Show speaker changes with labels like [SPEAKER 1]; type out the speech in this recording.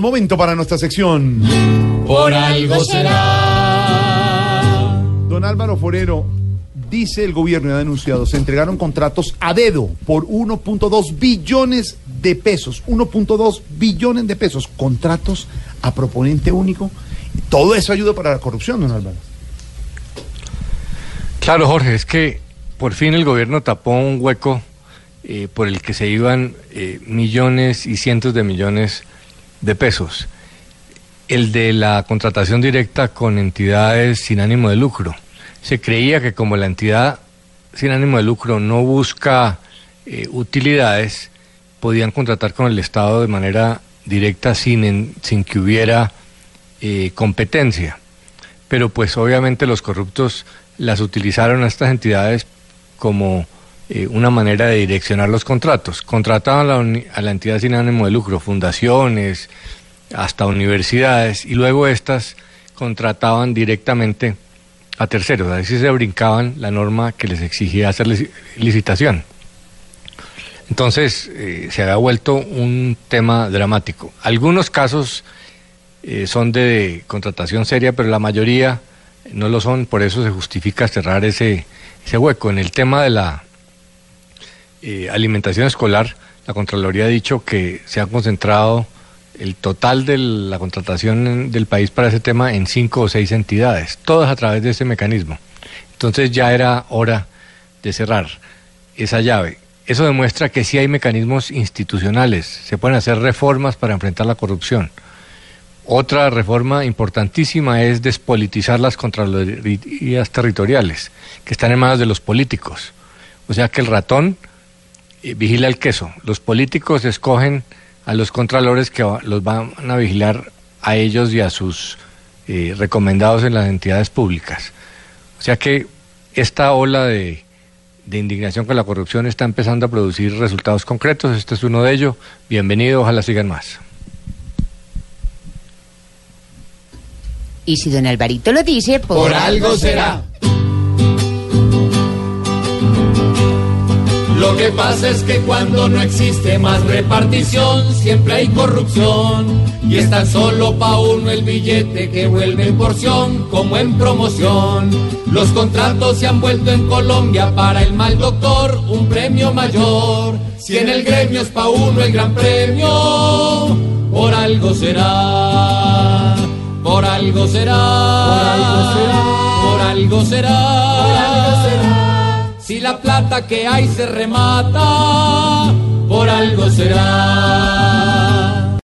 [SPEAKER 1] Momento para nuestra sección.
[SPEAKER 2] Por algo será.
[SPEAKER 1] Don Álvaro Forero, dice el gobierno y ha denunciado, se entregaron contratos a dedo por 1.2 billones de pesos. 1.2 billones de pesos. Contratos a proponente único. Todo eso ayuda para la corrupción, don Álvaro.
[SPEAKER 3] Claro, Jorge, es que por fin el gobierno tapó un hueco eh, por el que se iban eh, millones y cientos de millones de pesos. El de la contratación directa con entidades sin ánimo de lucro. Se creía que como la entidad sin ánimo de lucro no busca eh, utilidades, podían contratar con el Estado de manera directa sin, sin que hubiera eh, competencia. Pero pues obviamente los corruptos las utilizaron a estas entidades como eh, una manera de direccionar los contratos. Contrataban a la, a entidad sin ánimo de lucro, fundaciones, hasta universidades, y luego estas contrataban directamente a terceros, así se brincaban la norma que les exigía hacer licitación. Entonces eh, se había vuelto un tema dramático. Algunos casos eh, son de contratación seria, pero la mayoría no lo son, por eso se justifica cerrar ese, ese hueco. En el tema de la eh, alimentación escolar, la Contraloría ha dicho que se ha concentrado el total de la contratación del país para ese tema en cinco o seis entidades, todas a través de ese mecanismo. Entonces ya era hora de cerrar esa llave. Eso demuestra que sí hay mecanismos institucionales, se pueden hacer reformas para enfrentar la corrupción. Otra reforma importantísima es despolitizar las contralorías territoriales, que están en manos de los políticos. O sea que el ratón vigila el queso. Los políticos escogen a los contralores que los van a vigilar a ellos y a sus eh, recomendados en las entidades públicas. O sea que esta ola de, de, indignación con la corrupción está empezando a producir resultados concretos. Este es uno de ellos. Bienvenido, ojalá sigan más.
[SPEAKER 4] Y si don Alvarito lo dice, por,
[SPEAKER 2] por algo será. Lo que pasa es que cuando no existe más repartición, siempre hay corrupción. Y es tan solo pa' uno el billete que vuelve en porción, como en promoción. Los contratos se han vuelto en Colombia para el mal doctor un premio mayor. Si en el gremio es pa' uno el gran premio, por algo será. Por algo será. Por algo será. Por algo será. Por algo será. Si la plata que hay se remata, por algo será.